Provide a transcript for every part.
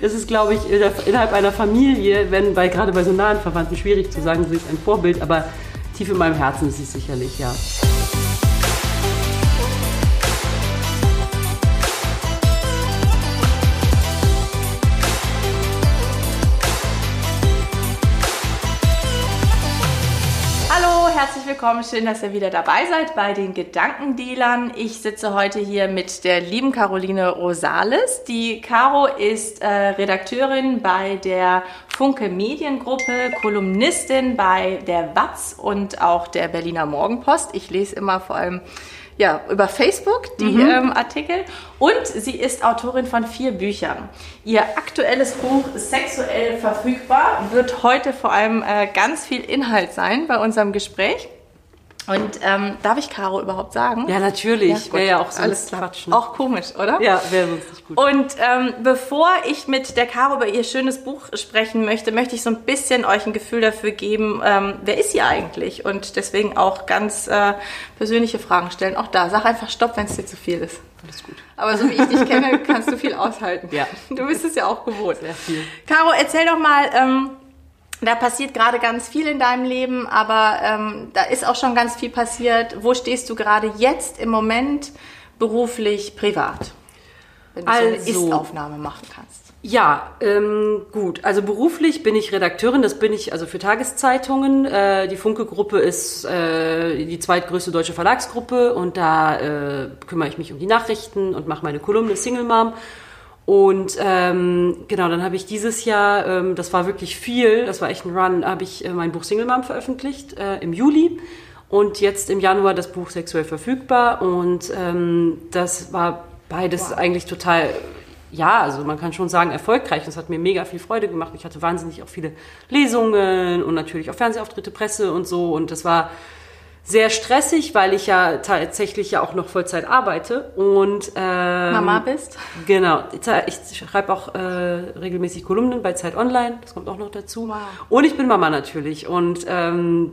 es ist, glaube ich, innerhalb einer Familie, wenn bei, gerade bei so nahen Verwandten schwierig zu sagen, sie ist ein Vorbild, aber tief in meinem Herzen ist sie sicherlich, ja. Herzlich willkommen. Schön, dass ihr wieder dabei seid bei den Gedankendealern. Ich sitze heute hier mit der lieben Caroline Rosales. Die Caro ist äh, Redakteurin bei der Funke Mediengruppe, Kolumnistin bei der Watz und auch der Berliner Morgenpost. Ich lese immer vor allem ja, über Facebook, die mhm. ähm, Artikel. Und sie ist Autorin von vier Büchern. Ihr aktuelles Buch Sexuell verfügbar wird heute vor allem äh, ganz viel Inhalt sein bei unserem Gespräch. Und ähm, darf ich Caro überhaupt sagen? Ja, natürlich. Ja, wäre ja auch so Alles Quatsch. Ne? Auch komisch, oder? Ja, wäre sonst nicht gut. Und ähm, bevor ich mit der Caro über ihr schönes Buch sprechen möchte, möchte ich so ein bisschen euch ein Gefühl dafür geben, ähm, wer ist sie eigentlich? Und deswegen auch ganz äh, persönliche Fragen stellen. Auch da, sag einfach Stopp, wenn es dir zu viel ist. Alles gut. Aber so wie ich dich kenne, kannst du viel aushalten. Ja. Du bist es ja auch gewohnt. Sehr viel. Caro, erzähl doch mal... Ähm, da passiert gerade ganz viel in deinem Leben, aber ähm, da ist auch schon ganz viel passiert. Wo stehst du gerade jetzt im Moment beruflich, privat? Wenn du also, so eine also Ist-Aufnahme machen kannst. Ja, ähm, gut. Also beruflich bin ich Redakteurin, das bin ich also für Tageszeitungen. Äh, die Funke-Gruppe ist äh, die zweitgrößte deutsche Verlagsgruppe und da äh, kümmere ich mich um die Nachrichten und mache meine Kolumne Single Mom. Und ähm, genau, dann habe ich dieses Jahr, ähm, das war wirklich viel, das war echt ein Run, habe ich äh, mein Buch Single Mom veröffentlicht äh, im Juli und jetzt im Januar das Buch sexuell verfügbar und ähm, das war beides wow. eigentlich total, ja, also man kann schon sagen erfolgreich. Das hat mir mega viel Freude gemacht. Ich hatte wahnsinnig auch viele Lesungen und natürlich auch Fernsehauftritte, Presse und so und das war sehr stressig, weil ich ja tatsächlich ja auch noch Vollzeit arbeite und ähm, Mama bist. Genau, ich schreibe auch äh, regelmäßig Kolumnen bei Zeit Online, das kommt auch noch dazu. Wow. Und ich bin Mama natürlich und ähm,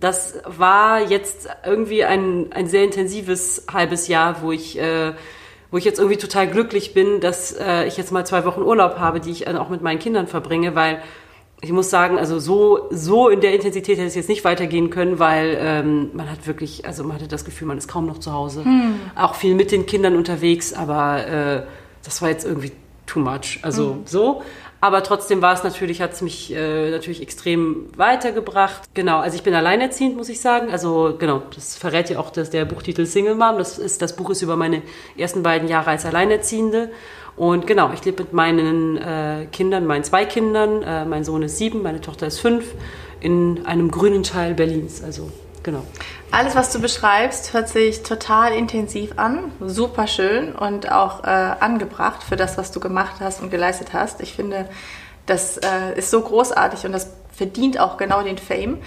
das war jetzt irgendwie ein, ein sehr intensives halbes Jahr, wo ich äh, wo ich jetzt irgendwie total glücklich bin, dass äh, ich jetzt mal zwei Wochen Urlaub habe, die ich äh, auch mit meinen Kindern verbringe, weil ich muss sagen, also so, so in der Intensität hätte es jetzt nicht weitergehen können, weil ähm, man hat wirklich, also man hatte das Gefühl, man ist kaum noch zu Hause. Hm. Auch viel mit den Kindern unterwegs, aber äh, das war jetzt irgendwie too much. Also hm. so. Aber trotzdem war es natürlich, hat es mich äh, natürlich extrem weitergebracht. Genau, also ich bin alleinerziehend, muss ich sagen. Also genau, das verrät ja auch das, der Buchtitel Single Mom. Das, ist, das Buch ist über meine ersten beiden Jahre als Alleinerziehende. Und genau, ich lebe mit meinen äh, Kindern, meinen zwei Kindern. Äh, mein Sohn ist sieben, meine Tochter ist fünf, in einem grünen Teil Berlins. Also genau. Alles, was du beschreibst, hört sich total intensiv an, super schön und auch äh, angebracht für das, was du gemacht hast und geleistet hast. Ich finde, das äh, ist so großartig und das verdient auch genau den Fame.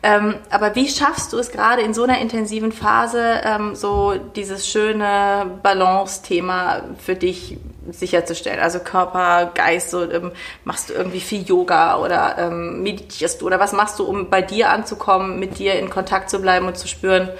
Ähm, aber wie schaffst du es gerade in so einer intensiven Phase, ähm, so dieses schöne Balance-Thema für dich sicherzustellen? Also Körper, Geist, so, ähm, machst du irgendwie viel Yoga oder ähm, meditierst du oder was machst du, um bei dir anzukommen, mit dir in Kontakt zu bleiben und zu spüren,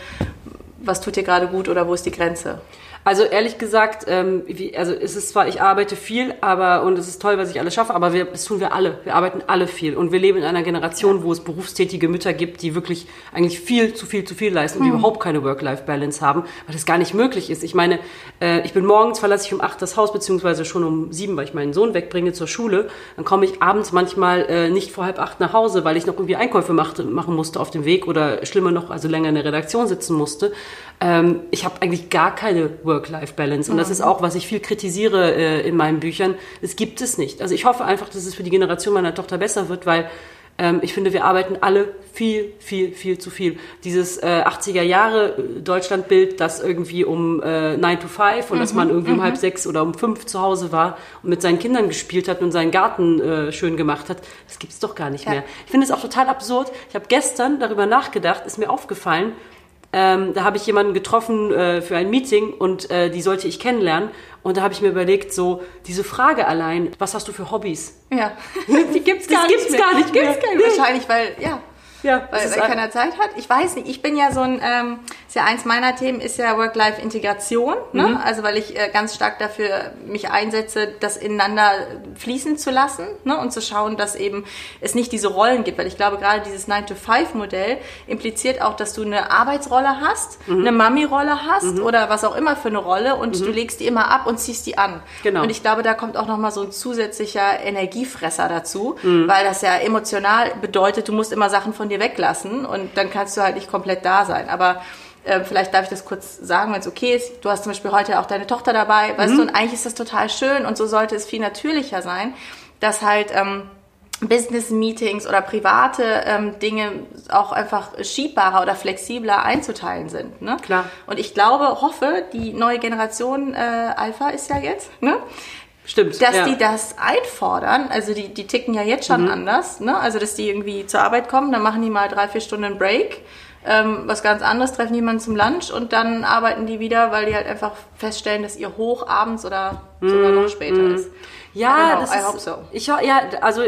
was tut dir gerade gut oder wo ist die Grenze? Also ehrlich gesagt, ähm, wie, also es ist zwar, ich arbeite viel, aber und es ist toll, was ich alles schaffe, aber wir, das tun wir alle. Wir arbeiten alle viel und wir leben in einer Generation, wo es berufstätige Mütter gibt, die wirklich eigentlich viel zu viel zu viel leisten und die hm. überhaupt keine Work-Life-Balance haben, weil das gar nicht möglich ist. Ich meine, äh, ich bin morgens verlasse ich um acht das Haus beziehungsweise schon um sieben, weil ich meinen Sohn wegbringe zur Schule. Dann komme ich abends manchmal äh, nicht vor halb acht nach Hause, weil ich noch irgendwie Einkäufe machte, machen musste auf dem Weg oder schlimmer noch, also länger in der Redaktion sitzen musste. Ähm, ich habe eigentlich gar keine Work Work-Life-Balance. Und mhm. das ist auch, was ich viel kritisiere äh, in meinen Büchern. Es gibt es nicht. Also ich hoffe einfach, dass es für die Generation meiner Tochter besser wird, weil ähm, ich finde, wir arbeiten alle viel, viel, viel zu viel. Dieses äh, 80er Jahre äh, Deutschlandbild, das irgendwie um äh, 9 to 5 und mhm. dass man irgendwie um mhm. halb sechs oder um fünf zu Hause war und mit seinen Kindern gespielt hat und seinen Garten äh, schön gemacht hat, das gibt es doch gar nicht ja. mehr. Ich finde es auch total absurd. Ich habe gestern darüber nachgedacht, ist mir aufgefallen, ähm, da habe ich jemanden getroffen äh, für ein Meeting und äh, die sollte ich kennenlernen. Und da habe ich mir überlegt, so diese Frage allein, was hast du für Hobbys? Ja, die gibt's gar das nicht. Gibt's mehr. gar nicht gibt's mehr. Gar nicht. Wahrscheinlich, weil ja. Ja, weil, weil keiner Zeit hat. Ich weiß nicht, ich bin ja so ein, ähm, ist ja eins meiner Themen, ist ja Work-Life-Integration. Ne? Mhm. Also weil ich äh, ganz stark dafür mich einsetze, das ineinander fließen zu lassen ne? und zu schauen, dass eben es nicht diese Rollen gibt. Weil ich glaube, gerade dieses 9-to-5-Modell impliziert auch, dass du eine Arbeitsrolle hast, mhm. eine Mami-Rolle hast mhm. oder was auch immer für eine Rolle und mhm. du legst die immer ab und ziehst die an. Genau. Und ich glaube, da kommt auch nochmal so ein zusätzlicher Energiefresser dazu, mhm. weil das ja emotional bedeutet, du musst immer Sachen von dir weglassen und dann kannst du halt nicht komplett da sein. Aber äh, vielleicht darf ich das kurz sagen, wenn es okay ist. Du hast zum Beispiel heute auch deine Tochter dabei, weißt mhm. du, und eigentlich ist das total schön und so sollte es viel natürlicher sein, dass halt ähm, Business-Meetings oder private ähm, Dinge auch einfach schiebbarer oder flexibler einzuteilen sind. Ne? Klar. Und ich glaube, hoffe, die neue Generation äh, Alpha ist ja jetzt, ne? Stimmt. Dass ja. die das einfordern, also die, die ticken ja jetzt schon mhm. anders, ne? Also dass die irgendwie zur Arbeit kommen, dann machen die mal drei, vier Stunden Break, ähm, was ganz anderes, treffen jemanden zum Lunch und dann arbeiten die wieder, weil die halt einfach feststellen, dass ihr Hoch abends oder mhm. sogar noch später mhm. ist. Ja, know, das I ist, hope so. Ich, ja, also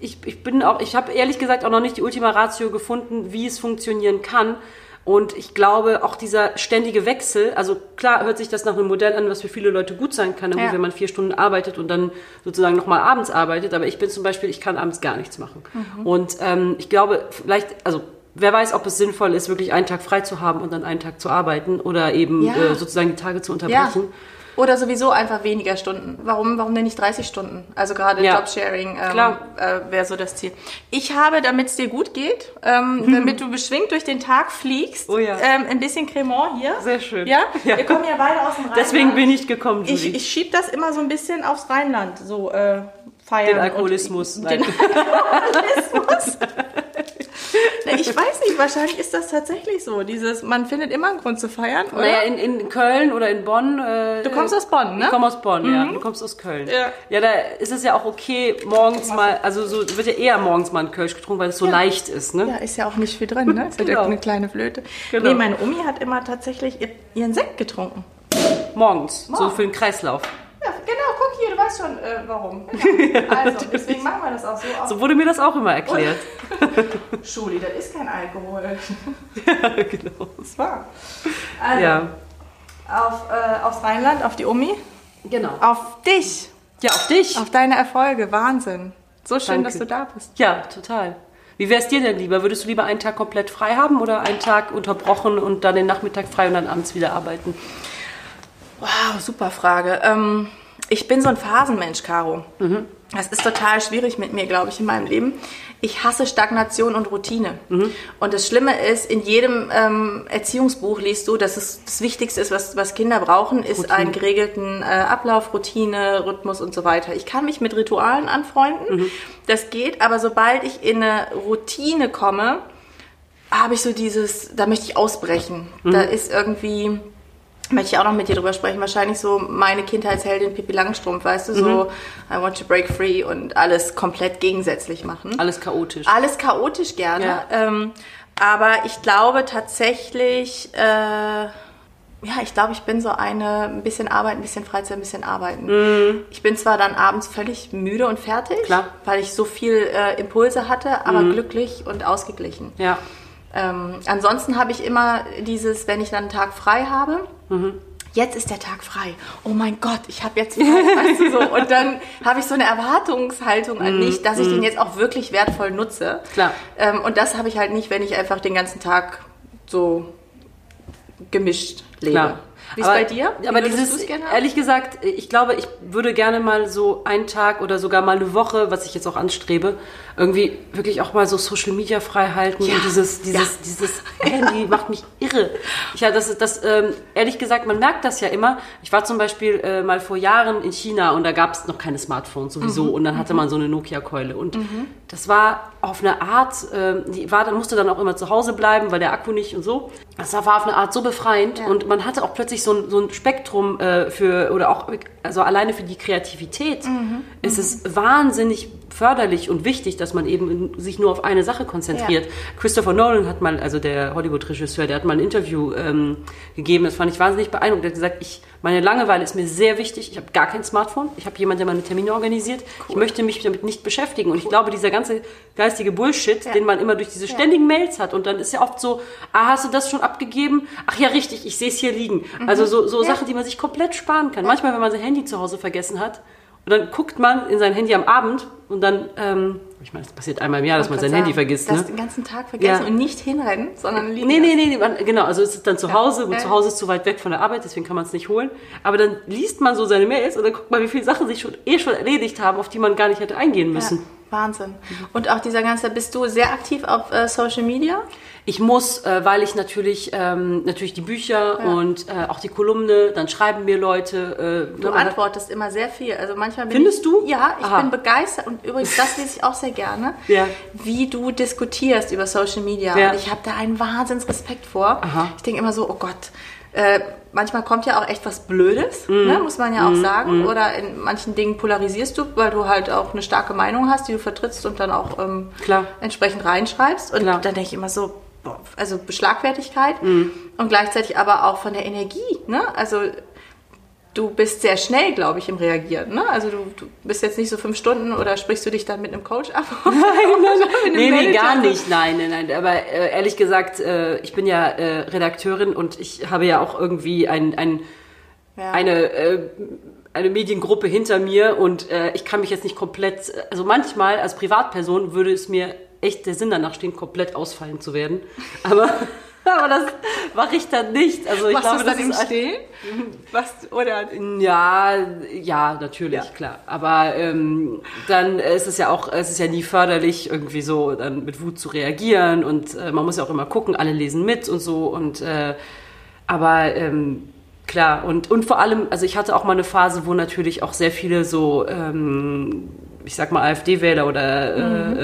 ich, ich bin auch, ich habe ehrlich gesagt auch noch nicht die Ultima Ratio gefunden, wie es funktionieren kann. Und ich glaube, auch dieser ständige Wechsel, also klar hört sich das nach einem Modell an, was für viele Leute gut sein kann, ja. wenn man vier Stunden arbeitet und dann sozusagen nochmal abends arbeitet. Aber ich bin zum Beispiel, ich kann abends gar nichts machen. Mhm. Und ähm, ich glaube, vielleicht, also wer weiß, ob es sinnvoll ist, wirklich einen Tag frei zu haben und dann einen Tag zu arbeiten oder eben ja. äh, sozusagen die Tage zu unterbrechen. Ja. Oder sowieso einfach weniger Stunden. Warum, warum denn nicht 30 Stunden? Also gerade ja. Jobsharing ähm, äh, wäre so das Ziel. Ich habe, damit es dir gut geht, ähm, hm. damit du beschwingt durch den Tag fliegst, oh ja. ähm, ein bisschen Cremant hier. Sehr schön. Ja? ja? Wir kommen ja beide aus dem Rheinland. Deswegen bin ich gekommen, Julie. Ich, ich schiebe das immer so ein bisschen aufs Rheinland, so äh, feiern. Den Alkoholismus. Den Alkoholismus. Ich weiß nicht, wahrscheinlich ist das tatsächlich so. Dieses, man findet immer einen Grund zu feiern, oder? Naja, in, in Köln oder in Bonn. Äh, du kommst aus Bonn, ne? Ich komme aus Bonn, mhm. ja. Du kommst aus Köln. Ja. ja, da ist es ja auch okay, morgens mal, also so wird ja eher morgens mal ein Kölsch getrunken, weil es so ja. leicht ist, ne? Ja, ist ja auch nicht viel drin, ne? Ist genau. ja eine kleine Flöte. Genau. Nee, meine Omi hat immer tatsächlich ihren Sekt getrunken. Morgens, Morgen. so für den Kreislauf. Ja, genau, weißt schon, äh, warum. Genau. Also, deswegen machen wir das auch so. So wurde mir das auch immer erklärt. Schuli, das ist kein Alkohol. ja, genau. Das war. Also, ja. auf, äh, aufs Rheinland, auf die Omi. Genau. Auf dich. Ja, auf dich. Auf deine Erfolge. Wahnsinn. So schön, Danke. dass du da bist. Ja, total. Wie wäre es dir denn lieber? Würdest du lieber einen Tag komplett frei haben oder einen Tag unterbrochen und dann den Nachmittag frei und dann abends wieder arbeiten? Wow, super Frage. Ähm, ich bin so ein Phasenmensch, Caro. Mhm. Das ist total schwierig mit mir, glaube ich, in meinem Leben. Ich hasse Stagnation und Routine. Mhm. Und das Schlimme ist, in jedem ähm, Erziehungsbuch liest du, dass es das Wichtigste ist, was, was Kinder brauchen, ist Routine. einen geregelten äh, Ablauf, Routine, Rhythmus und so weiter. Ich kann mich mit Ritualen anfreunden, mhm. das geht, aber sobald ich in eine Routine komme, habe ich so dieses, da möchte ich ausbrechen. Mhm. Da ist irgendwie möchte ich auch noch mit dir drüber sprechen. Wahrscheinlich so meine Kindheitsheldin Pippi Langstrumpf, weißt du, so mhm. I want to break free und alles komplett gegensätzlich machen. Alles chaotisch. Alles chaotisch gerne. Ja. Ähm, aber ich glaube tatsächlich, äh, ja, ich glaube, ich bin so eine, ein bisschen arbeiten, ein bisschen Freizeit, ein bisschen arbeiten. Mhm. Ich bin zwar dann abends völlig müde und fertig, Klar. weil ich so viel äh, Impulse hatte, aber mhm. glücklich und ausgeglichen. Ja. Ähm, ansonsten habe ich immer dieses, wenn ich dann einen Tag frei habe, mhm. jetzt ist der Tag frei. Oh mein Gott, ich habe jetzt frei, weißt du so. Und dann habe ich so eine Erwartungshaltung an mhm. mich, dass ich mhm. den jetzt auch wirklich wertvoll nutze. Klar. Ähm, und das habe ich halt nicht, wenn ich einfach den ganzen Tag so gemischt lebe. Klar. Wie ist aber, bei dir? Wie aber dieses, ehrlich gesagt, ich glaube, ich würde gerne mal so einen Tag oder sogar mal eine Woche, was ich jetzt auch anstrebe, irgendwie wirklich auch mal so Social Media frei halten ja, und dieses, dieses, ja. dieses Handy macht mich irre. Ja, das, das ähm, ehrlich gesagt, man merkt das ja immer. Ich war zum Beispiel äh, mal vor Jahren in China und da gab es noch keine Smartphones sowieso mhm. und dann hatte man so eine Nokia-Keule und mhm. Das war auf eine Art, äh, die war musste dann auch immer zu Hause bleiben, weil der Akku nicht und so. Das war auf eine Art so befreiend ja. und man hatte auch plötzlich so ein, so ein Spektrum äh, für oder auch also alleine für die Kreativität mhm. ist es wahnsinnig förderlich und wichtig, dass man eben sich nur auf eine Sache konzentriert. Ja. Christopher Nolan hat mal, also der Hollywood-Regisseur, der hat mal ein Interview ähm, gegeben, das fand ich wahnsinnig beeindruckend. Er hat gesagt, ich, meine Langeweile ist mir sehr wichtig. Ich habe gar kein Smartphone. Ich habe jemanden, der meine Termine organisiert. Cool. Ich möchte mich damit nicht beschäftigen. Und ich glaube, dieser ganze geistige Bullshit, ja. den man immer durch diese ständigen Mails hat, und dann ist ja oft so, ah, hast du das schon abgegeben? Ach ja, richtig, ich sehe es hier liegen. Mhm. Also so, so Sachen, die man sich komplett sparen kann. Manchmal, wenn man sein Handy zu Hause vergessen hat, und dann guckt man in sein Handy am Abend und dann, ähm, ich meine, es passiert einmal im Jahr, dass man sein sagen, Handy vergisst. Das ne? den ganzen Tag vergessen ja. und nicht hinrennen, sondern liegen. Nee, nee, nee, nee, genau. Also es ist dann zu Hause, und ja. zu Hause ist zu weit weg von der Arbeit, deswegen kann man es nicht holen. Aber dann liest man so seine Mails und dann guckt man, wie viele Sachen sich schon eh schon erledigt haben, auf die man gar nicht hätte eingehen müssen. Ja. Wahnsinn. Und auch dieser ganze, bist du sehr aktiv auf äh, Social Media? Ich muss, äh, weil ich natürlich ähm, natürlich die Bücher ja. und äh, auch die Kolumne, dann schreiben mir Leute. Äh, du antwortest immer sehr viel. Also manchmal findest ich, du? Ja, ich Aha. bin begeistert und übrigens das lese ich auch sehr gerne, ja. wie du diskutierst über Social Media. Ja. Und ich habe da einen Wahnsinnsrespekt vor. Aha. Ich denke immer so, oh Gott. Äh, manchmal kommt ja auch echt was Blödes, mm. ne, muss man ja auch mm. sagen. Mm. Oder in manchen Dingen polarisierst du, weil du halt auch eine starke Meinung hast, die du vertrittst und dann auch ähm, entsprechend reinschreibst. Und Klar. dann denke ich immer so, also Beschlagfertigkeit mhm. und gleichzeitig aber auch von der Energie. Ne? Also du bist sehr schnell, glaube ich, im Reagieren. Ne? Also du, du, bist jetzt nicht so fünf Stunden oder sprichst du dich dann mit einem Coach ab? Nein, nein, nee, nee, gar nicht. Nein, nein, nein. Aber äh, ehrlich gesagt, äh, ich bin ja äh, Redakteurin und ich habe ja auch irgendwie ein, ein, ja. eine äh, eine Mediengruppe hinter mir und äh, ich kann mich jetzt nicht komplett, also manchmal als Privatperson würde es mir echt der Sinn danach stehen, komplett ausfallen zu werden. Aber, aber das mache ich dann nicht. Also ich Machst glaube, das dann im Stehen? Was, oder? Ja, ja, natürlich, ja. klar. Aber ähm, dann ist es ja auch, es ist ja nie förderlich, irgendwie so dann mit Wut zu reagieren und äh, man muss ja auch immer gucken, alle lesen mit und so und äh, aber ähm, klar und und vor allem, also ich hatte auch mal eine Phase, wo natürlich auch sehr viele so ähm, ich sag mal, AfD-Wähler oder mhm.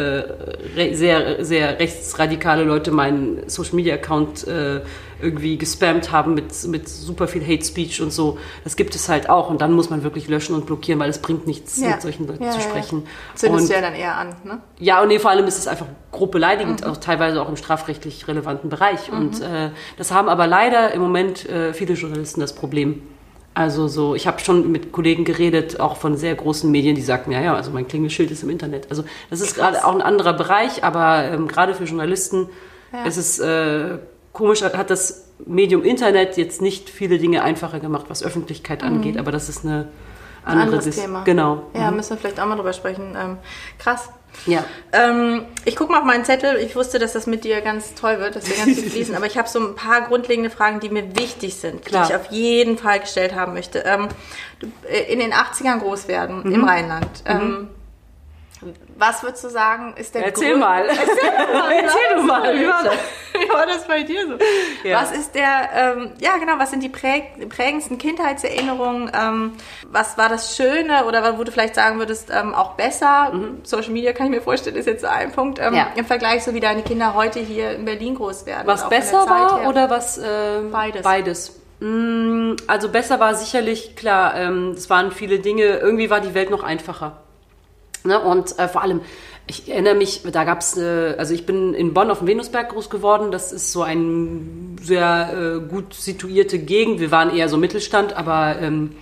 äh, sehr, sehr rechtsradikale Leute meinen Social-Media-Account äh, irgendwie gespammt haben mit, mit super viel Hate Speech und so. Das gibt es halt auch und dann muss man wirklich löschen und blockieren, weil es bringt nichts, ja. mit solchen Leuten ja, zu sprechen. Ja. Zündest du ja dann eher an, ne? Ja, und nee, vor allem ist es einfach grob beleidigend, mhm. auch teilweise auch im strafrechtlich relevanten Bereich. Mhm. Und äh, das haben aber leider im Moment äh, viele Journalisten das Problem. Also so, ich habe schon mit Kollegen geredet, auch von sehr großen Medien, die sagten, ja, ja, also mein Klingelschild ist im Internet. Also das ist gerade auch ein anderer Bereich, aber ähm, gerade für Journalisten ja. ist es äh, komisch, hat das Medium Internet jetzt nicht viele Dinge einfacher gemacht, was Öffentlichkeit mhm. angeht, aber das ist eine andere ein anderes Thema. Genau. Ja, mhm. müssen wir vielleicht auch mal drüber sprechen. Ähm, krass. Ja. Ähm, ich gucke mal auf meinen Zettel. Ich wusste, dass das mit dir ganz toll wird, dass wir ganz viel fließen. aber ich habe so ein paar grundlegende Fragen, die mir wichtig sind, Klar. die ich auf jeden Fall gestellt haben möchte. Ähm, äh, in den 80ern groß werden mhm. im Rheinland. Ähm, mhm. Was würdest du sagen, ist der Erzähl Grund? mal. Erzähl, mal, Erzähl du mal. Wie war das? Wie war das bei dir so? Ja. Was ist der, ähm, ja genau, was sind die präg prägendsten Kindheitserinnerungen? Ähm, was war das Schöne oder wo du vielleicht sagen würdest, ähm, auch besser? Mhm. Social Media kann ich mir vorstellen, ist jetzt so ein Punkt. Ähm, ja. Im Vergleich so wie deine Kinder heute hier in Berlin groß werden. Was besser war her. oder was? Ähm, beides. Beides. Mm, also besser war sicherlich, klar, ähm, es waren viele Dinge, irgendwie war die Welt noch einfacher. Ne? Und äh, vor allem, ich erinnere mich, da gab es, äh, also ich bin in Bonn auf dem Venusberg groß geworden. Das ist so eine sehr äh, gut situierte Gegend. Wir waren eher so Mittelstand, aber ähm,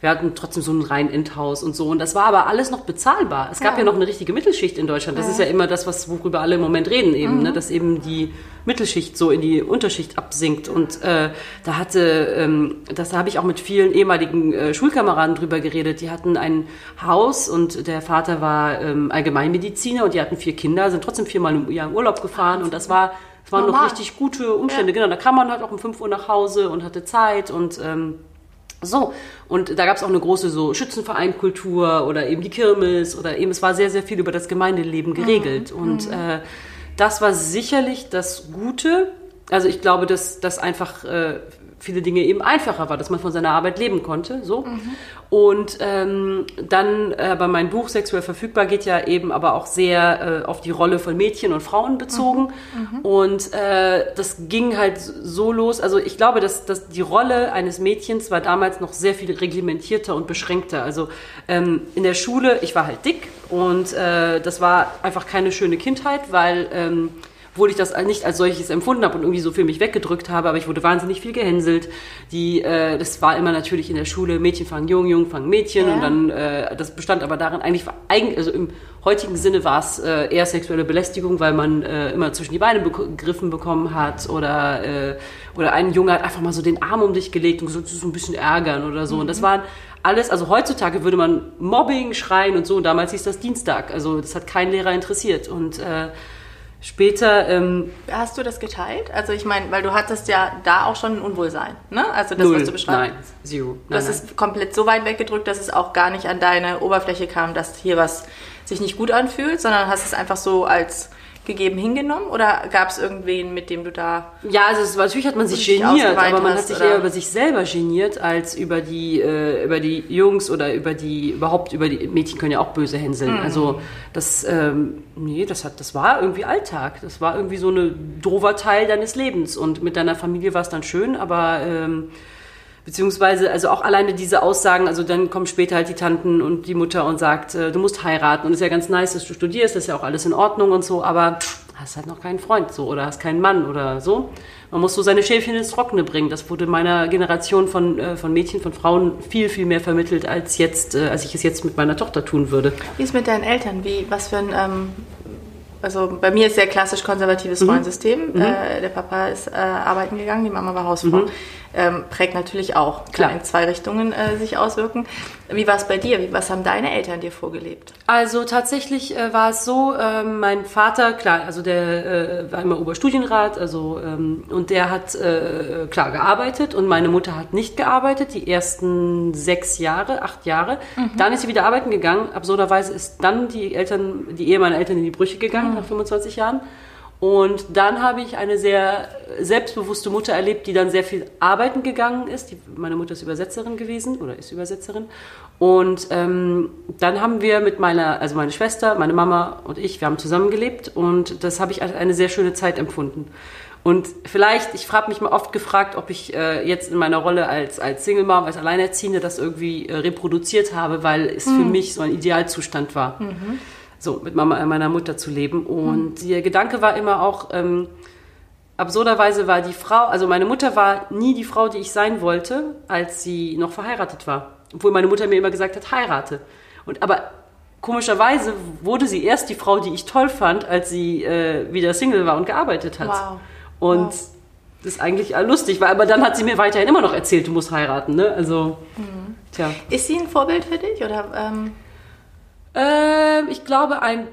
wir hatten trotzdem so ein rein Endhaus und so. Und das war aber alles noch bezahlbar. Es gab ja, ja noch eine richtige Mittelschicht in Deutschland. Das ja. ist ja immer das, was, worüber alle im Moment reden, eben, ne? mhm. ne? dass eben die Mittelschicht so in die Unterschicht absinkt. Und äh, da hatte, ähm, das habe ich auch mit vielen ehemaligen äh, Schulkameraden drüber geredet. Die hatten ein Haus und der Vater war ähm, Allgemeinmediziner und die hatten vier Kinder, sind trotzdem viermal im Jahr in Urlaub gefahren und das war es waren Normal. noch richtig gute Umstände. Ja. Genau, da kam man halt auch um 5 Uhr nach Hause und hatte Zeit und ähm, so, und da gab es auch eine große so Schützenvereinkultur oder eben die Kirmes oder eben, es war sehr, sehr viel über das Gemeindeleben geregelt. Mhm. Und mhm. äh, das war sicherlich das Gute. Also ich glaube, dass das einfach äh, viele Dinge eben einfacher war, dass man von seiner Arbeit leben konnte. So. Mhm. Und ähm, dann äh, bei meinem Buch Sexuell verfügbar geht ja eben aber auch sehr äh, auf die Rolle von Mädchen und Frauen bezogen. Mhm. Und äh, das ging halt so los. Also ich glaube, dass, dass die Rolle eines Mädchens war damals noch sehr viel reglementierter und beschränkter. Also ähm, in der Schule, ich war halt dick und äh, das war einfach keine schöne Kindheit, weil ähm, obwohl ich das nicht als solches empfunden habe und irgendwie so für mich weggedrückt habe, aber ich wurde wahnsinnig viel gehänselt. Die, äh, das war immer natürlich in der Schule, Mädchen fangen Jung, Jung fangen Mädchen ja. und dann, äh, das bestand aber darin, eigentlich, also im heutigen Sinne war es äh, eher sexuelle Belästigung, weil man äh, immer zwischen die Beine gegriffen bekommen hat oder, äh, oder ein Junge hat einfach mal so den Arm um dich gelegt und so, so ein bisschen ärgern oder so. Mhm. Und das mhm. waren alles, also heutzutage würde man Mobbing schreien und so, und damals hieß das Dienstag. Also das hat kein Lehrer interessiert. Und äh, Später. Ähm, Hast du das geteilt? Also ich meine, weil du hattest ja da auch schon ein Unwohlsein, ne? Also das, Null. was du beschreibst. Nein, zero. Nein, du hast es komplett so weit weggedrückt, dass es auch gar nicht an deine Oberfläche kam, dass hier was sich nicht gut anfühlt, sondern hast es einfach so als gegeben hingenommen oder gab es irgendwen, mit dem du da. Ja, also es, natürlich hat man sich geniert, aber man hat sich oder? eher über sich selber geniert als über die, äh, über die Jungs oder über die, überhaupt über die Mädchen können ja auch böse hänseln. Mhm. Also das, ähm, nee, das hat, das war irgendwie Alltag. Das war irgendwie so ein doofer Teil deines Lebens. Und mit deiner Familie war es dann schön, aber ähm, Beziehungsweise, also auch alleine diese Aussagen, also dann kommen später halt die Tanten und die Mutter und sagt, äh, du musst heiraten und es ist ja ganz nice, dass du studierst, das ist ja auch alles in Ordnung und so, aber hast halt noch keinen Freund so oder hast keinen Mann oder so. Man muss so seine Schäfchen ins Trockene bringen. Das wurde meiner Generation von, äh, von Mädchen, von Frauen viel, viel mehr vermittelt, als jetzt, äh, als ich es jetzt mit meiner Tochter tun würde. Wie ist mit deinen Eltern? Wie, was für ein ähm also bei mir ist sehr klassisch konservatives mhm. Rollensystem. Mhm. Äh, der Papa ist äh, arbeiten gegangen, die Mama war Hausfrau. Mhm ähm, prägt natürlich auch. Klar. Kann in zwei Richtungen äh, sich auswirken. Wie war es bei dir? Wie, was haben deine Eltern dir vorgelebt? Also tatsächlich äh, war es so, äh, mein Vater, klar, also der äh, war immer Oberstudienrat, also ähm, und der hat äh, klar gearbeitet und meine Mutter hat nicht gearbeitet, die ersten sechs Jahre, acht Jahre. Mhm. Dann ist sie wieder arbeiten gegangen. Absurderweise ist dann die Eltern, die Ehe meiner Eltern in die Brüche gegangen mhm. nach 25 Jahren. Und dann habe ich eine sehr selbstbewusste Mutter erlebt, die dann sehr viel arbeiten gegangen ist. Die, meine Mutter ist Übersetzerin gewesen oder ist Übersetzerin. Und ähm, dann haben wir mit meiner, also meine Schwester, meine Mama und ich, wir haben zusammengelebt und das habe ich als eine sehr schöne Zeit empfunden. Und vielleicht, ich habe mich mal oft gefragt, ob ich äh, jetzt in meiner Rolle als, als Single Mom, als Alleinerziehende das irgendwie äh, reproduziert habe, weil es mhm. für mich so ein Idealzustand war. Mhm so mit Mama, äh, meiner Mutter zu leben. Und mhm. der Gedanke war immer auch, ähm, absurderweise war die Frau, also meine Mutter war nie die Frau, die ich sein wollte, als sie noch verheiratet war. Obwohl meine Mutter mir immer gesagt hat, heirate. Und aber komischerweise wurde sie erst die Frau, die ich toll fand, als sie äh, wieder Single war und gearbeitet hat. Wow. Und wow. das ist eigentlich lustig, weil aber dann hat sie mir weiterhin immer noch erzählt, du musst heiraten. Ne? Also, mhm. tja. Ist sie ein Vorbild für dich oder? Ähm ähm, ich glaube ein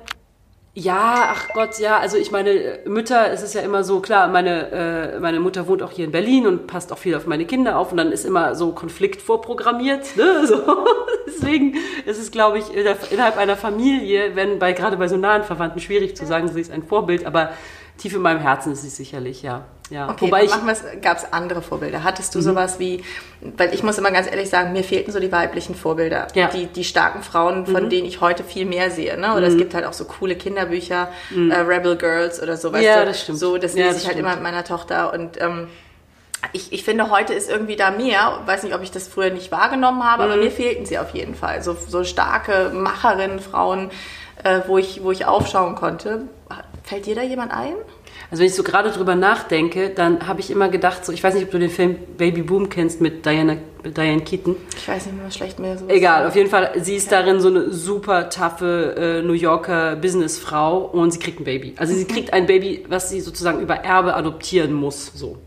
ja, ach Gott, ja, also ich meine, Mütter, es ist ja immer so, klar, meine, äh, meine Mutter wohnt auch hier in Berlin und passt auch viel auf meine Kinder auf und dann ist immer so Konflikt vorprogrammiert, ne? So. Deswegen ist es, glaube ich, innerhalb einer Familie, wenn bei, gerade bei so nahen Verwandten schwierig zu sagen, sie ist ein Vorbild, aber tief in meinem Herzen ist sie sicherlich, ja. Ja, okay, wobei ich gab es andere Vorbilder. Hattest du mhm. sowas wie, weil ich muss immer ganz ehrlich sagen, mir fehlten so die weiblichen Vorbilder, ja. die, die starken Frauen, von mhm. denen ich heute viel mehr sehe. Ne? Oder mhm. es gibt halt auch so coole Kinderbücher, mhm. äh, Rebel Girls oder so. Weißt ja, du? das stimmt. So, das lese ja, ich halt immer mit meiner Tochter und ähm, ich, ich finde, heute ist irgendwie da mehr. Weiß nicht, ob ich das früher nicht wahrgenommen habe, aber mhm. mir fehlten sie auf jeden Fall. So, so starke Macherinnen, Frauen, äh, wo, ich, wo ich aufschauen konnte. Fällt dir da jemand ein? Also wenn ich so gerade drüber nachdenke, dann habe ich immer gedacht, so ich weiß nicht, ob du den Film Baby Boom kennst mit Diana, Diane Keaton. Ich weiß nicht mehr, schlecht mehr so. Egal, auf jeden Fall, sie ist ja. darin so eine super taffe äh, New Yorker Businessfrau und sie kriegt ein Baby. Also sie kriegt ein Baby, was sie sozusagen über Erbe adoptieren muss, so.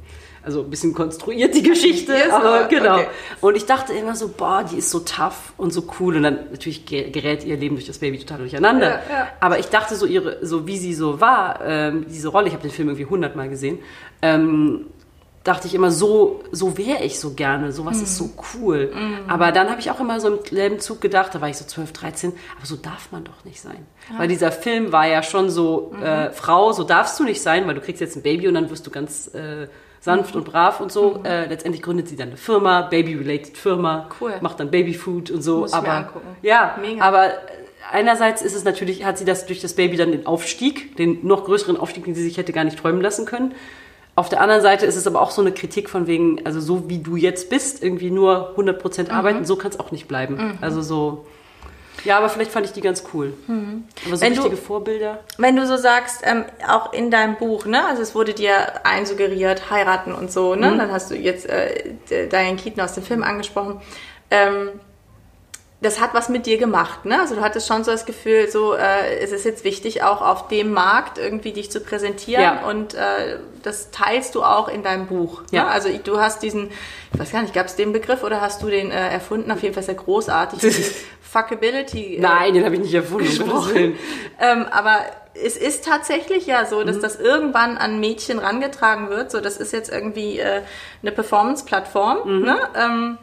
Also ein bisschen konstruiert die Geschichte, yes, aber genau. Okay. Und ich dachte immer so, boah, die ist so tough und so cool. Und dann natürlich gerät ihr Leben durch das Baby total durcheinander. Ja, ja. Aber ich dachte so, ihre, so wie sie so war, ähm, diese Rolle, ich habe den Film irgendwie hundertmal gesehen, ähm, dachte ich immer, so, so wäre ich so gerne, sowas mm. ist so cool. Mm. Aber dann habe ich auch immer so im selben Zug gedacht, da war ich so 12, 13, aber so darf man doch nicht sein. Ja. Weil dieser Film war ja schon so, mm. äh, Frau, so darfst du nicht sein, weil du kriegst jetzt ein Baby und dann wirst du ganz... Äh, sanft und brav und so. Äh, letztendlich gründet sie dann eine Firma, Baby-related Firma, Cool. macht dann Babyfood und so. Muss ich mir aber angucken. ja, Mega. aber einerseits ist es natürlich, hat sie das durch das Baby dann den Aufstieg, den noch größeren Aufstieg, den sie sich hätte gar nicht träumen lassen können. Auf der anderen Seite ist es aber auch so eine Kritik von wegen, also so wie du jetzt bist, irgendwie nur 100% arbeiten, so kann es auch nicht bleiben. Also so, ja, aber vielleicht fand ich die ganz cool. Aber so Wenn du- richtige Vorbilder. Wenn du so sagst, ähm, auch in deinem Buch, ne, also es wurde dir einsuggeriert, heiraten und so, ne, dann hast du jetzt äh, Diane Keaton aus dem Film angesprochen. Ähm, das hat was mit dir gemacht, ne? Also du hattest schon so das Gefühl, so äh, es ist jetzt wichtig, auch auf dem Markt irgendwie dich zu präsentieren Ja. und äh, das teilst du auch in deinem Buch. Ne? Ja. Also ich- du hast diesen, ich weiß gar nicht, gab es den Begriff oder hast du den äh, erfunden? Auf jeden Fall ist er großartig. Fuckability. äh, Nein, den habe ich nicht erfunden, ähm, aber es ist tatsächlich ja so, Mhm. dass das irgendwann an Mädchen rangetragen wird. So, das ist jetzt irgendwie äh, eine Performance-Plattform, ne? ähm,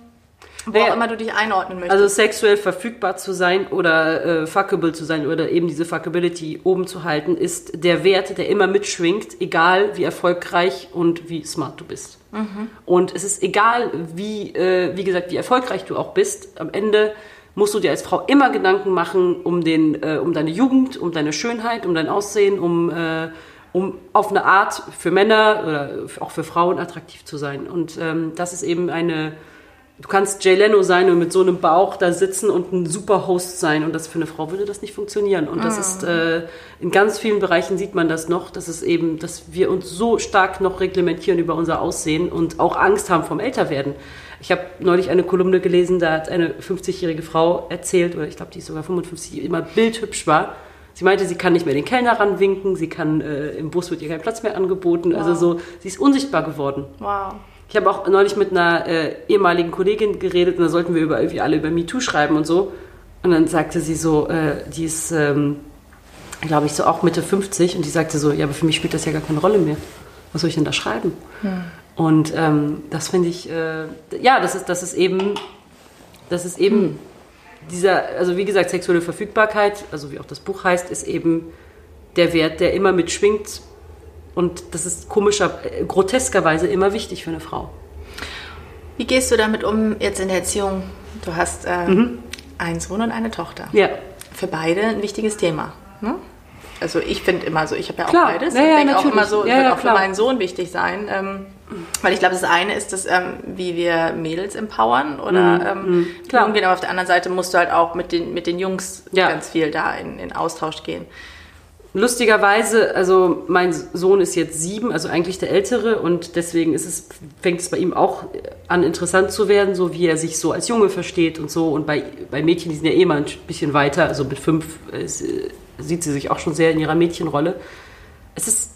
wo Mhm. Auch immer du dich einordnen möchtest. Also sexuell verfügbar zu sein oder äh, fuckable zu sein oder eben diese Fuckability oben zu halten, ist der Wert, der immer mitschwingt, egal wie erfolgreich und wie smart du bist. Und es ist egal, wie, äh, wie gesagt, wie erfolgreich du auch bist, am Ende musst du dir als Frau immer Gedanken machen um, den, äh, um deine Jugend, um deine Schönheit, um dein Aussehen, um, äh, um auf eine Art für Männer oder auch für Frauen attraktiv zu sein. Und ähm, das ist eben eine, Du kannst Jay Leno sein und mit so einem Bauch da sitzen und ein super Host sein. Und das für eine Frau würde das nicht funktionieren. Und das ist äh, in ganz vielen Bereichen sieht man das noch, dass es eben, dass wir uns so stark noch reglementieren über unser Aussehen und auch Angst haben vom Älterwerden. Ich habe neulich eine Kolumne gelesen, da hat eine 50-jährige Frau erzählt, oder ich glaube, die ist sogar 55, die immer bildhübsch war. Sie meinte, sie kann nicht mehr den Kellner ranwinken, sie kann äh, im Bus wird ihr kein Platz mehr angeboten. Also so, sie ist unsichtbar geworden. wow. Ich habe auch neulich mit einer äh, ehemaligen Kollegin geredet und da sollten wir über, irgendwie alle über MeToo schreiben und so. Und dann sagte sie so, äh, die ist, ähm, glaube ich, so auch Mitte 50 und die sagte so, ja, aber für mich spielt das ja gar keine Rolle mehr. Was soll ich denn da schreiben? Und ähm, das finde ich, äh, ja, das ist, das ist eben, das ist eben dieser, also wie gesagt, sexuelle Verfügbarkeit, also wie auch das Buch heißt, ist eben der Wert, der immer mitschwingt. Und das ist komischer, äh, groteskerweise immer wichtig für eine Frau. Wie gehst du damit um jetzt in der Erziehung? Du hast äh, einen Sohn und eine Tochter. Ja. Für beide ein wichtiges Thema. Ne? Also ich finde immer so, ich habe ja auch Klar. beides. Ja, ich ja, denke auch immer so, Ja, wird ja, auch klar. für meinen Sohn wichtig sein. Ähm, weil ich glaube, das eine ist, dass, ähm, wie wir Mädels empowern oder ähm, Mhm. umgehen, aber auf der anderen Seite musst du halt auch mit den, mit den Jungs Ja. ganz viel da in, in Austausch gehen. Lustigerweise, also mein Sohn ist jetzt sieben, also eigentlich der Ältere und deswegen ist es, fängt es bei ihm auch an interessant zu werden, so wie er sich so als Junge versteht und so. Und bei, bei Mädchen, die sind ja eh mal ein bisschen weiter, also mit fünf äh, sieht sie sich auch schon sehr in ihrer Mädchenrolle. Es ist,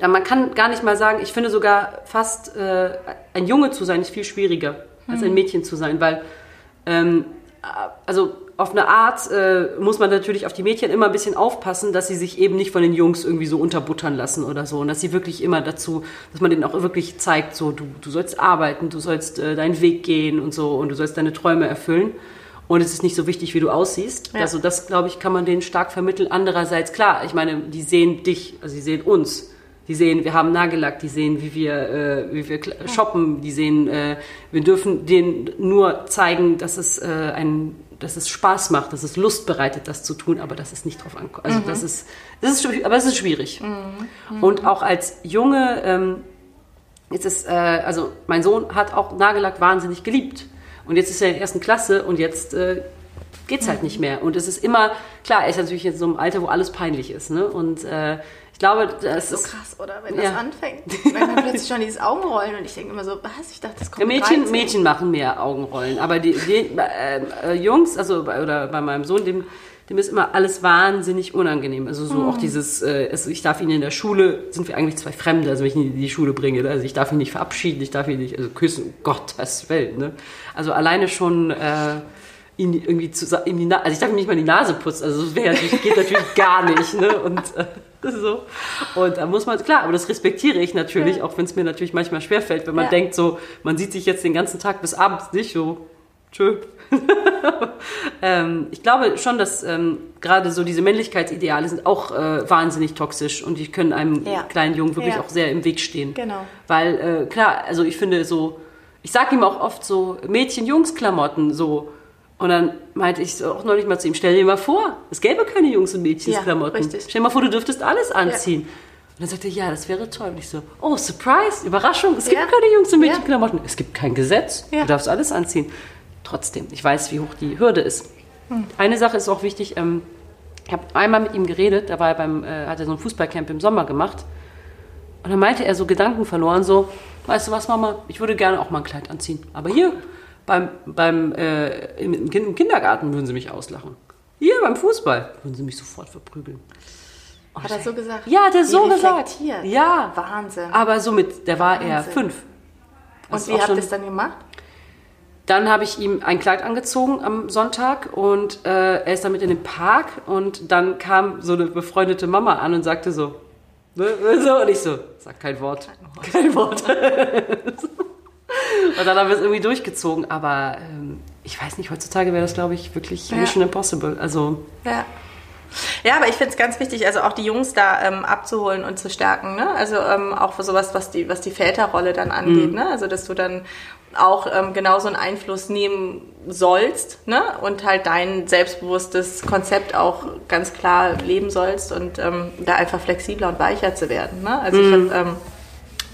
man kann gar nicht mal sagen, ich finde sogar fast, äh, ein Junge zu sein ist viel schwieriger als ein Mädchen zu sein, weil ähm, also auf eine Art äh, muss man natürlich auf die Mädchen immer ein bisschen aufpassen, dass sie sich eben nicht von den Jungs irgendwie so unterbuttern lassen oder so. Und dass sie wirklich immer dazu, dass man denen auch wirklich zeigt, so du, du sollst arbeiten, du sollst äh, deinen Weg gehen und so und du sollst deine Träume erfüllen. Und es ist nicht so wichtig, wie du aussiehst. Ja. Also das, glaube ich, kann man denen stark vermitteln. Andererseits, klar, ich meine, die sehen dich, also sie sehen uns. Die sehen, wir haben Nagellack, die sehen, wie wir, äh, wie wir shoppen, die sehen, äh, wir dürfen denen nur zeigen, dass es, äh, ein, dass es Spaß macht, dass es Lust bereitet, das zu tun, aber dass es nicht drauf ankommt. Also das ist, das ist, aber es ist schwierig. Und auch als Junge, ähm, jetzt ist, äh, also mein Sohn hat auch Nagellack wahnsinnig geliebt. Und jetzt ist er in der ersten Klasse und jetzt äh, geht's halt nicht mehr. Und es ist immer, klar, er ist natürlich jetzt in so einem Alter, wo alles peinlich ist. Ne? Und äh, ich glaube, das So ist krass, oder? Wenn das Ja. anfängt. Wenn dann plötzlich schon dieses Augenrollen und ich denke immer so, was? Ich dachte, das kommt Mädchen, 13. Mädchen machen mehr Augenrollen, aber die, die äh, äh, Jungs, also bei, oder bei meinem Sohn, dem, dem ist immer alles wahnsinnig unangenehm. Also so auch dieses, äh, also ich darf ihn in der Schule, sind wir eigentlich zwei Fremde, also wenn ich ihn in die Schule bringe, also ich darf ihn nicht verabschieden, ich darf ihn nicht, also küssen, um Gottes Willen, ne? Also alleine schon äh, ihn irgendwie zu, sa- ihm also ich darf ihm nicht mal die Nase putzen, also das natürlich, geht natürlich gar nicht, ne? Und äh, so. Und da muss man, klar, aber das respektiere ich natürlich, Ja. auch wenn es mir natürlich manchmal schwerfällt, wenn man Ja. denkt, so, man sieht sich jetzt den ganzen Tag bis abends nicht, so, Tschö. ähm, ich glaube schon, dass ähm, gerade so diese Männlichkeitsideale sind auch äh, wahnsinnig toxisch und die können einem Ja. kleinen Jungen wirklich auch sehr im Weg stehen. Genau. Weil, äh, klar, also ich finde so, ich sag ihm auch oft so Mädchen-Jungs-Klamotten so. Und dann meinte ich so auch neulich mal zu ihm, stell dir mal vor, es gäbe keine Jungs- und Mädchensklamotten. Ja, richtig. Stell dir mal vor, du dürftest alles anziehen. Und dann sagte er, ja, das wäre toll. Und ich so, oh, Surprise, Überraschung, es gibt Ja. keine Jungs- und Ja. Mädchenklamotten. Es gibt kein Gesetz, Ja. du darfst alles anziehen. Trotzdem, ich weiß, wie hoch die Hürde ist. Hm. Eine Sache ist auch wichtig, ähm, ich habe einmal mit ihm geredet, da war er beim, äh, hat er so ein Fußballcamp im Sommer gemacht. Und dann meinte er so Gedanken verloren, so, weißt du was, Mama, ich würde gerne auch mal ein Kleid anziehen. Aber hier beim, beim äh, im, im Kin- im Kindergarten würden sie mich auslachen. Hier beim Fußball würden sie mich sofort verprügeln. Hat er so gesagt? Ja, hat er so gesagt. Ja. Wahnsinn. Aber somit, der war eher Wahnsinn. fünf. Das Und wie habt ihr es dann gemacht? Dann habe ich ihm ein Kleid angezogen am Sonntag und äh, er ist damit in den Park und dann kam so eine befreundete Mama an und sagte so, ne, so und ich so, sag kein Wort, kein Wort. und dann haben wir es irgendwie durchgezogen, aber ähm, ich weiß nicht, heutzutage wäre das, glaube ich, wirklich Ja. Mission Impossible. Also Ja. Ja, aber ich finde es ganz wichtig, also auch die Jungs da ähm, abzuholen und zu stärken, ne? Also ähm, auch für sowas, was die, was die Väterrolle dann angeht, ne? Also dass du dann auch ähm, genauso einen Einfluss nehmen sollst, ne? Und halt dein selbstbewusstes Konzept auch ganz klar leben sollst und ähm, da einfach flexibler und weicher zu werden. Ne? Also ich habe ähm,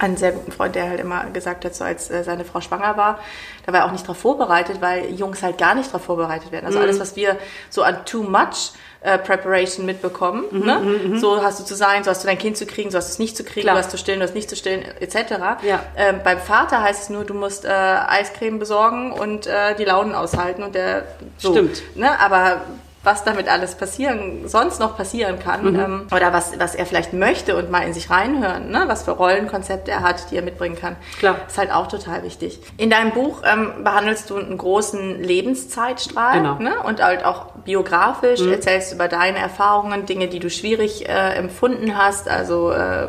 einen sehr guten Freund, der halt immer gesagt hat, so als äh, seine Frau schwanger war, da war er auch nicht darauf vorbereitet, weil Jungs halt gar nicht darauf vorbereitet werden. Also alles, was wir so an too much äh, Preparation mitbekommen, ne? so hast du zu sein, so hast du dein Kind zu kriegen, so hast du es nicht zu kriegen, Klar. du hast zu stillen, du hast nicht zu stillen, etc. Ja. Ähm, beim Vater heißt es nur, du musst äh, Eiscreme besorgen und äh, die Launen aushalten und der so, Stimmt. Ne? Aber was damit alles passieren, sonst noch passieren kann Mhm. ähm, oder was, was er vielleicht möchte und mal in sich reinhören, ne? was für Rollenkonzepte er hat, die er mitbringen kann, Klar. ist halt auch total wichtig. In deinem Buch ähm, behandelst du einen großen Lebenszeitstrahl Genau. Mhm. ne? und halt auch biografisch erzählst über deine Erfahrungen, Dinge, die du schwierig äh, empfunden hast, also äh,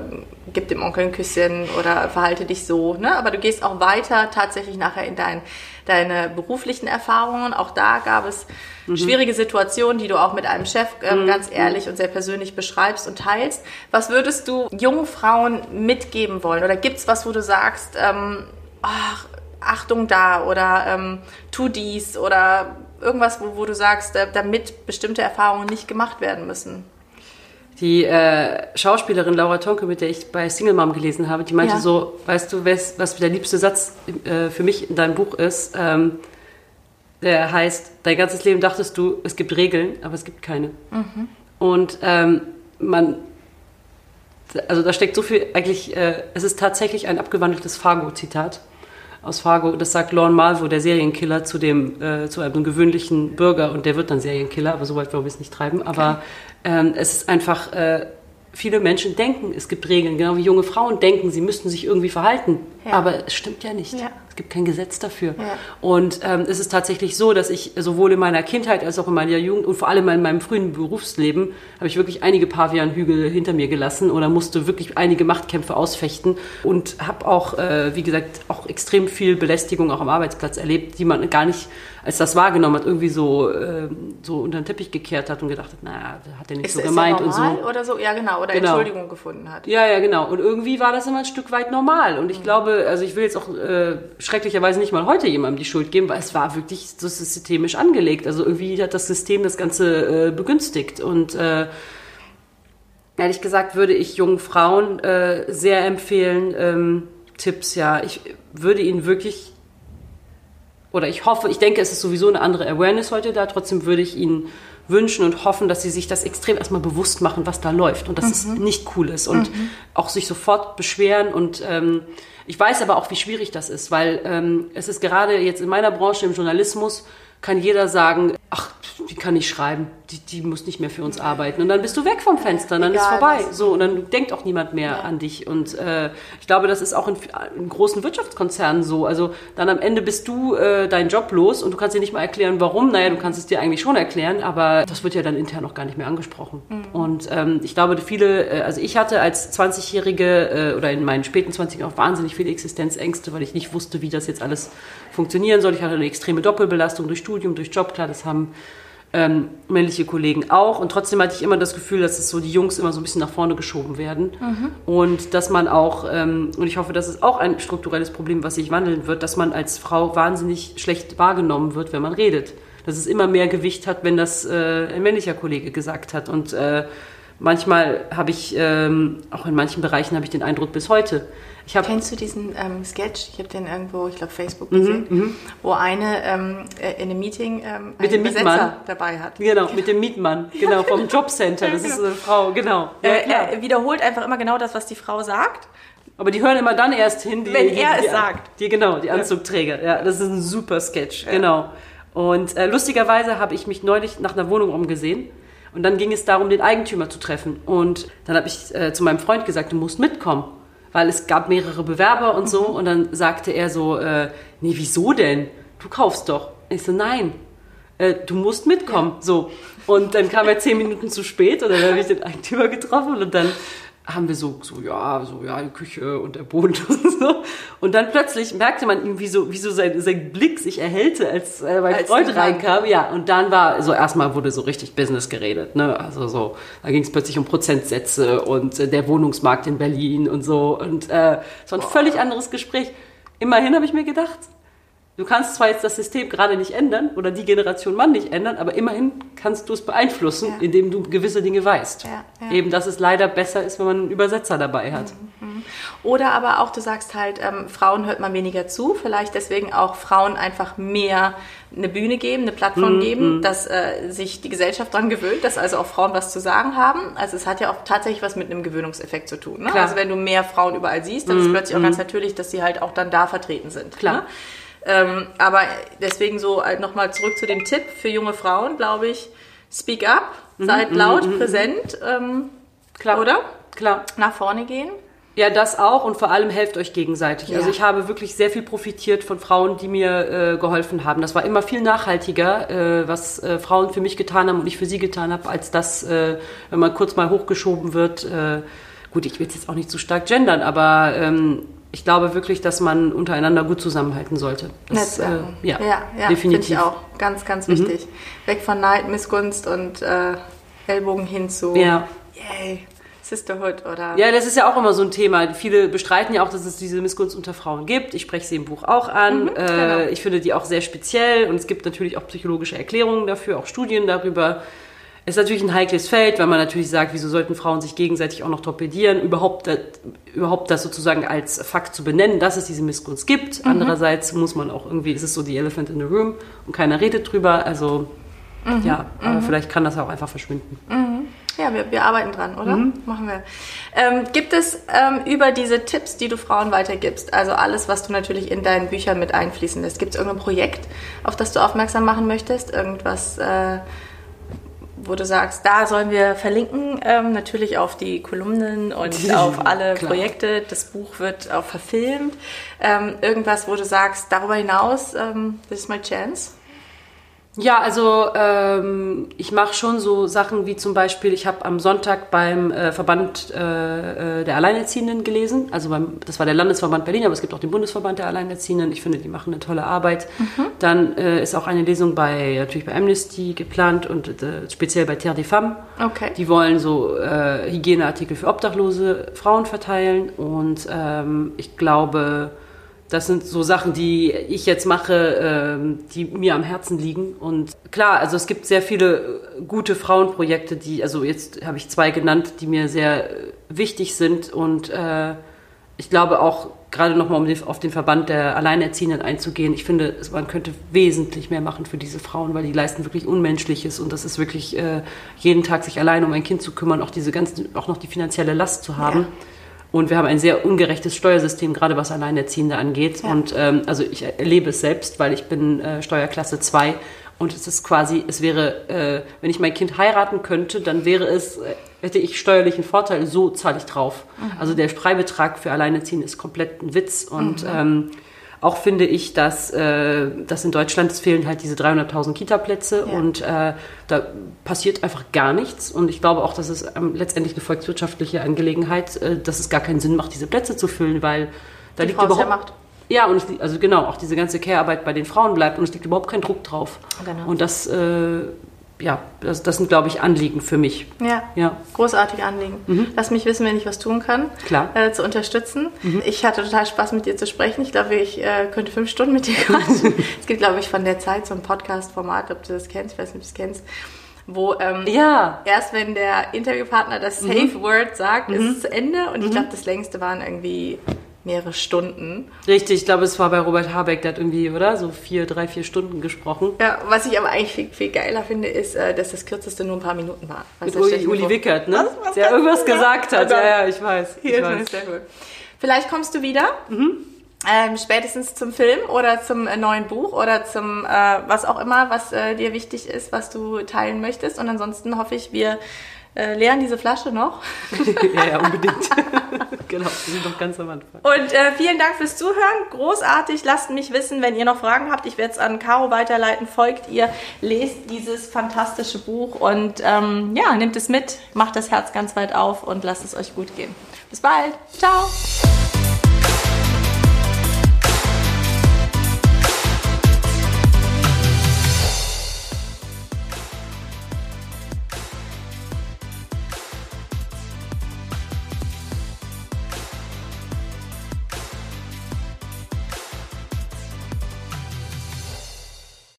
gib dem Onkel ein Küsschen oder verhalte dich so, ne? aber du gehst auch weiter tatsächlich nachher in dein, deine beruflichen Erfahrungen. Auch da gab es schwierige Situationen, die du auch mit einem Chef ähm, ganz ehrlich und sehr persönlich beschreibst und teilst. Was würdest du jungen Frauen mitgeben wollen? Oder gibt's was, wo du sagst, ähm, ach, Achtung da oder ähm, tu dies oder irgendwas, wo, wo du sagst, äh, damit bestimmte Erfahrungen nicht gemacht werden müssen? Die äh, Schauspielerin Laura Tonke, mit der ich bei Single Mom gelesen habe, die meinte Ja. so, weißt du, wes- was der liebste Satz äh, für mich in deinem Buch ist? Ähm, der heißt, dein ganzes Leben dachtest du, es gibt Regeln, aber es gibt keine. Und ähm, man, also da steckt so viel, eigentlich, äh, es ist tatsächlich ein abgewandeltes Fargo-Zitat aus Fargo. Das sagt Lorne Malvo, der Serienkiller, zu dem, äh, zu einem gewöhnlichen Bürger und der wird dann Serienkiller, aber so weit wollen wir es nicht treiben. Aber ähm, es ist einfach, äh, viele Menschen denken, es gibt Regeln, genau wie junge Frauen denken, sie müssten sich irgendwie verhalten. Ja. Aber es stimmt ja nicht. Ja. Es gibt kein Gesetz dafür. Ja. Und ähm, es ist tatsächlich so, dass ich sowohl in meiner Kindheit als auch in meiner Jugend und vor allem in meinem frühen Berufsleben habe ich wirklich einige Pavianhügel hinter mir gelassen oder musste wirklich einige Machtkämpfe ausfechten und habe auch, äh, wie gesagt, auch extrem viel Belästigung auch am Arbeitsplatz erlebt, die man gar nicht als das wahrgenommen hat, irgendwie so, äh, so unter den Teppich gekehrt hat und gedacht hat, naja, hat er nicht Ist, so ist gemeint und so. oder so? Ja, genau. Oder Genau. Entschuldigung gefunden hat. Ja, ja, genau. Und irgendwie war das immer ein Stück weit normal. Mhm. Und ich glaube, also ich will jetzt auch äh, schrecklicherweise nicht mal heute jemandem die Schuld geben, weil es war wirklich so systemisch angelegt. Also irgendwie hat das System das Ganze äh, begünstigt. Und äh, ehrlich gesagt würde ich jungen Frauen äh, sehr empfehlen, ähm, Tipps, ja. Ich würde ihnen wirklich oder ich hoffe, ich denke, es ist sowieso eine andere Awareness heute da. Trotzdem würde ich Ihnen wünschen und hoffen, dass Sie sich das extrem erstmal bewusst machen, was da läuft und dass es nicht cool ist und auch sich sofort beschweren. Und ähm, ich weiß aber auch, wie schwierig das ist, weil ähm, es ist gerade jetzt in meiner Branche im Journalismus kann jeder sagen, ach, die kann nicht schreiben, die, die muss nicht mehr für uns arbeiten. Und dann bist du weg vom Fenster, dann Egal, ist vorbei. So, und dann denkt auch niemand mehr Ja. an dich. Und äh, ich glaube, das ist auch in, in großen Wirtschaftskonzernen so. Also dann am Ende bist du äh, deinen Job los und du kannst dir nicht mal erklären, warum. Naja, du kannst es dir eigentlich schon erklären, aber das wird ja dann intern auch gar nicht mehr angesprochen. Und ähm, ich glaube, viele, äh, also ich hatte als 20-Jährige äh, oder in meinen späten 20 auch wahnsinnig viele Existenzängste, weil ich nicht wusste, wie das jetzt alles funktionieren soll. Ich hatte eine extreme Doppelbelastung durch Studium, durch Job. Klar, das haben ähm, männliche Kollegen auch. Und trotzdem hatte ich immer das Gefühl, dass es so die Jungs immer so ein bisschen nach vorne geschoben werden. Und dass man auch, ähm, und ich hoffe, das ist auch ein strukturelles Problem, was sich wandeln wird, dass man als Frau wahnsinnig schlecht wahrgenommen wird, wenn man redet. Dass es immer mehr Gewicht hat, wenn das äh, ein männlicher Kollege gesagt hat. Und äh, manchmal habe ich, ähm, auch in manchen Bereichen habe ich den Eindruck bis heute. Habe Kennst du diesen ähm, Sketch? Ich habe den irgendwo, ich glaube, Mhm, Facebook gesehen, wo eine ähm, äh, in einem Meeting ähm, Mit einen dem Mietmann. dabei hat. Genau, mit dem Mietmann, genau, vom Jobcenter. Das ist eine Frau, genau. Ja, Äh, er wiederholt einfach immer genau das, was die Frau sagt. Aber die hören immer dann erst hin, die, Wenn die, er die, es sagt. Die, genau, die Anzugträger. Ja, das ist ein super Sketch, genau. Und äh, lustigerweise habe ich mich neulich nach einer Wohnung umgesehen. Und dann ging es darum, den Eigentümer zu treffen. Und dann habe ich äh, zu meinem Freund gesagt, du musst mitkommen. Weil es gab mehrere Bewerber und so. Und dann sagte er so, äh, nee, wieso denn? Du kaufst doch. Ich so, nein, äh, du musst mitkommen. So. Und dann kam er zehn Minuten zu spät und dann habe ich den Eigentümer getroffen und dann haben wir so, so, ja, so, ja, die Küche und der Boden und so. Und dann plötzlich merkte man irgendwie so, wie so sein, sein Blick sich erhellte, als äh, mein Als Freund reinkam. Ja, und dann war, so erstmal wurde so richtig Business geredet, ne, also so, da ging es plötzlich um Prozentsätze und äh, der Wohnungsmarkt in Berlin und so. Und äh, war ein völlig anderes Gespräch. Immerhin habe ich mir gedacht, Du kannst zwar jetzt das System gerade nicht ändern oder die Generation Mann nicht ändern, aber immerhin kannst du es beeinflussen, Ja. indem du gewisse Dinge weißt. Ja, ja. Eben, dass es leider besser ist, wenn man einen Übersetzer dabei hat. Oder aber auch, du sagst halt, ähm, Frauen hört man weniger zu, vielleicht deswegen auch Frauen einfach mehr eine Bühne geben, eine Mhm, Plattform geben, dass äh, sich die Gesellschaft daran gewöhnt, dass also auch Frauen was zu sagen haben. Also es hat ja auch tatsächlich was mit einem Gewöhnungseffekt zu tun. Ne? Mhm, Also wenn du mehr Frauen überall siehst, dann ist plötzlich auch ganz natürlich, dass sie halt auch dann da vertreten sind. Klar. Ne? Ähm, aber deswegen so äh, nochmal zurück zu dem Tipp für junge Frauen, glaube ich, speak up, seid laut, präsent, ähm, Mhm, Klar. oder? Klar. Nach vorne gehen. Ja, das auch und vor allem helft euch gegenseitig. Ja. Also ich habe wirklich sehr viel profitiert von Frauen, die mir äh, geholfen haben. Das war immer viel nachhaltiger, äh, was äh, Frauen für mich getan haben und ich für sie getan habe, als das, äh, wenn man kurz mal hochgeschoben wird. Äh, gut, ich will es jetzt auch nicht zu stark gendern, aber ähm, ich glaube wirklich, dass man untereinander gut zusammenhalten sollte. Das. Äh, ja, ja, ja definitiv. Finde ich auch. Ganz, ganz wichtig. Weg von Neid, Missgunst und äh, Ellbogen hin zu Ja. Yay, Sisterhood oder Ja, das ist ja auch immer so ein Thema. Viele bestreiten ja auch, dass es diese Missgunst unter Frauen gibt. Ich spreche sie im Buch auch an. äh, genau. Ich finde die auch sehr speziell und es gibt natürlich auch psychologische Erklärungen dafür, auch Studien darüber. Ist natürlich ein heikles Feld, weil man natürlich sagt, wieso sollten Frauen sich gegenseitig auch noch torpedieren, überhaupt, das- überhaupt das sozusagen als Fakt zu benennen, dass es diese Missgunst gibt. Andererseits muss man auch irgendwie, ist es so die Elephant in the Room und keiner redet drüber. Also ja, aber vielleicht kann das auch einfach verschwinden. Ja, wir, wir arbeiten dran, oder? Mhm. Machen wir. Ähm, gibt es ähm, über diese Tipps, die du Frauen weitergibst, also alles, was du natürlich in deinen Büchern mit einfließen lässt, gibt es irgendein Projekt, auf das du aufmerksam machen möchtest? Irgendwas, äh, wo du sagst, da sollen wir verlinken, ähm, natürlich auf die Kolumnen und auf alle Klar. Projekte. Das Buch wird auch verfilmt. Ähm, irgendwas, wo du sagst, darüber hinaus, ähm, this is my chance. Ja, also ähm, ich mache schon so Sachen wie zum Beispiel, ich habe am Sonntag beim äh, Verband äh, äh, der Alleinerziehenden gelesen. Also beim, das war der Landesverband Berlin, aber es gibt auch den Bundesverband der Alleinerziehenden. Ich finde, die machen eine tolle Arbeit. Dann äh, ist auch eine Lesung bei natürlich bei Amnesty geplant und äh, speziell bei Terre des Femmes. Okay. Die wollen so äh, Hygieneartikel für obdachlose Frauen verteilen und ähm, ich glaube, das sind so Sachen, die ich jetzt mache, ähm, die mir am Herzen liegen. Und klar, also es gibt sehr viele äh, gute Frauenprojekte, die, also jetzt habe ich zwei genannt, die mir sehr äh, wichtig sind. Und äh, ich glaube auch, gerade nochmal um auf den Verband der Alleinerziehenden einzugehen, ich finde, man könnte wesentlich mehr machen für diese Frauen, weil die leisten wirklich Unmenschliches. Und das ist wirklich, jeden Tag sich allein um ein Kind zu kümmern, auch diese ganzen, auch noch die finanzielle Last zu haben. Ja. Und wir haben ein sehr ungerechtes Steuersystem, gerade was Alleinerziehende angeht. Ja. Und ähm, also ich erlebe es selbst, weil ich bin äh, Steuerklasse 2 Und es ist quasi, es wäre, äh, wenn ich mein Kind heiraten könnte, dann wäre es, äh, hätte ich steuerlichen Vorteil, so zahle ich drauf. Mhm. Also der Freibetrag für Alleineziehen ist komplett ein Witz. Und mhm. ähm, auch finde ich, dass, äh, dass in Deutschland es fehlen halt diese 300.000 Kita-Plätze ja. und äh, da passiert einfach gar nichts. Und ich glaube auch, dass es ähm, letztendlich eine volkswirtschaftliche Angelegenheit, äh, dass es gar keinen Sinn macht, diese Plätze zu füllen, weil da Die liegt Frau überhaupt macht. Ja, und es, also genau, auch diese ganze Care-Arbeit bei den Frauen bleibt und es liegt überhaupt kein Druck drauf. Genau. Und das äh, ja, das, das sind, glaube ich, Anliegen für mich. Ja, ja. großartige Anliegen. Mhm. Lass mich wissen, wenn ich was tun kann, Klar. Äh, zu unterstützen. Mhm. Ich hatte total Spaß, mit dir zu sprechen. Ich glaube, ich äh, könnte fünf Stunden mit dir quatschen. es gibt, glaube ich, von der Zeit so ein Podcast-Format, ob du das kennst, ich weiß nicht, ob du es kennst, wo ähm, ja. erst wenn der Interviewpartner das mhm. Safe Word sagt, ist mhm. es zu Ende. Und ich mhm. glaube, das längste waren irgendwie mehrere Stunden. Richtig, ich glaube, es war bei Robert Habeck, der hat irgendwie, oder? So vier, drei, vier Stunden gesprochen. Ja, was ich aber eigentlich viel, viel geiler finde, ist, äh, dass das kürzeste nur ein paar Minuten war. Mit Uli, Uli Wickert, ne? Was, was der irgendwas gesagt hat. Ja, ja, ich weiß. Hier ich weiß. Sehr gut. Vielleicht kommst du wieder. Mhm. Ähm, spätestens zum Film oder zum äh, neuen Buch oder zum äh, was auch immer, was äh, dir wichtig ist, was du teilen möchtest. Und ansonsten hoffe ich, wir äh, leeren diese Flasche noch. ja, ja, unbedingt. genau, wir sind noch ganz am Anfang. Und äh, vielen Dank fürs Zuhören. Großartig. Lasst mich wissen, wenn ihr noch Fragen habt. Ich werde es an Caro weiterleiten. Folgt ihr, lest dieses fantastische Buch und ähm, ja, nehmt es mit, macht das Herz ganz weit auf und lasst es euch gut gehen. Bis bald. Ciao.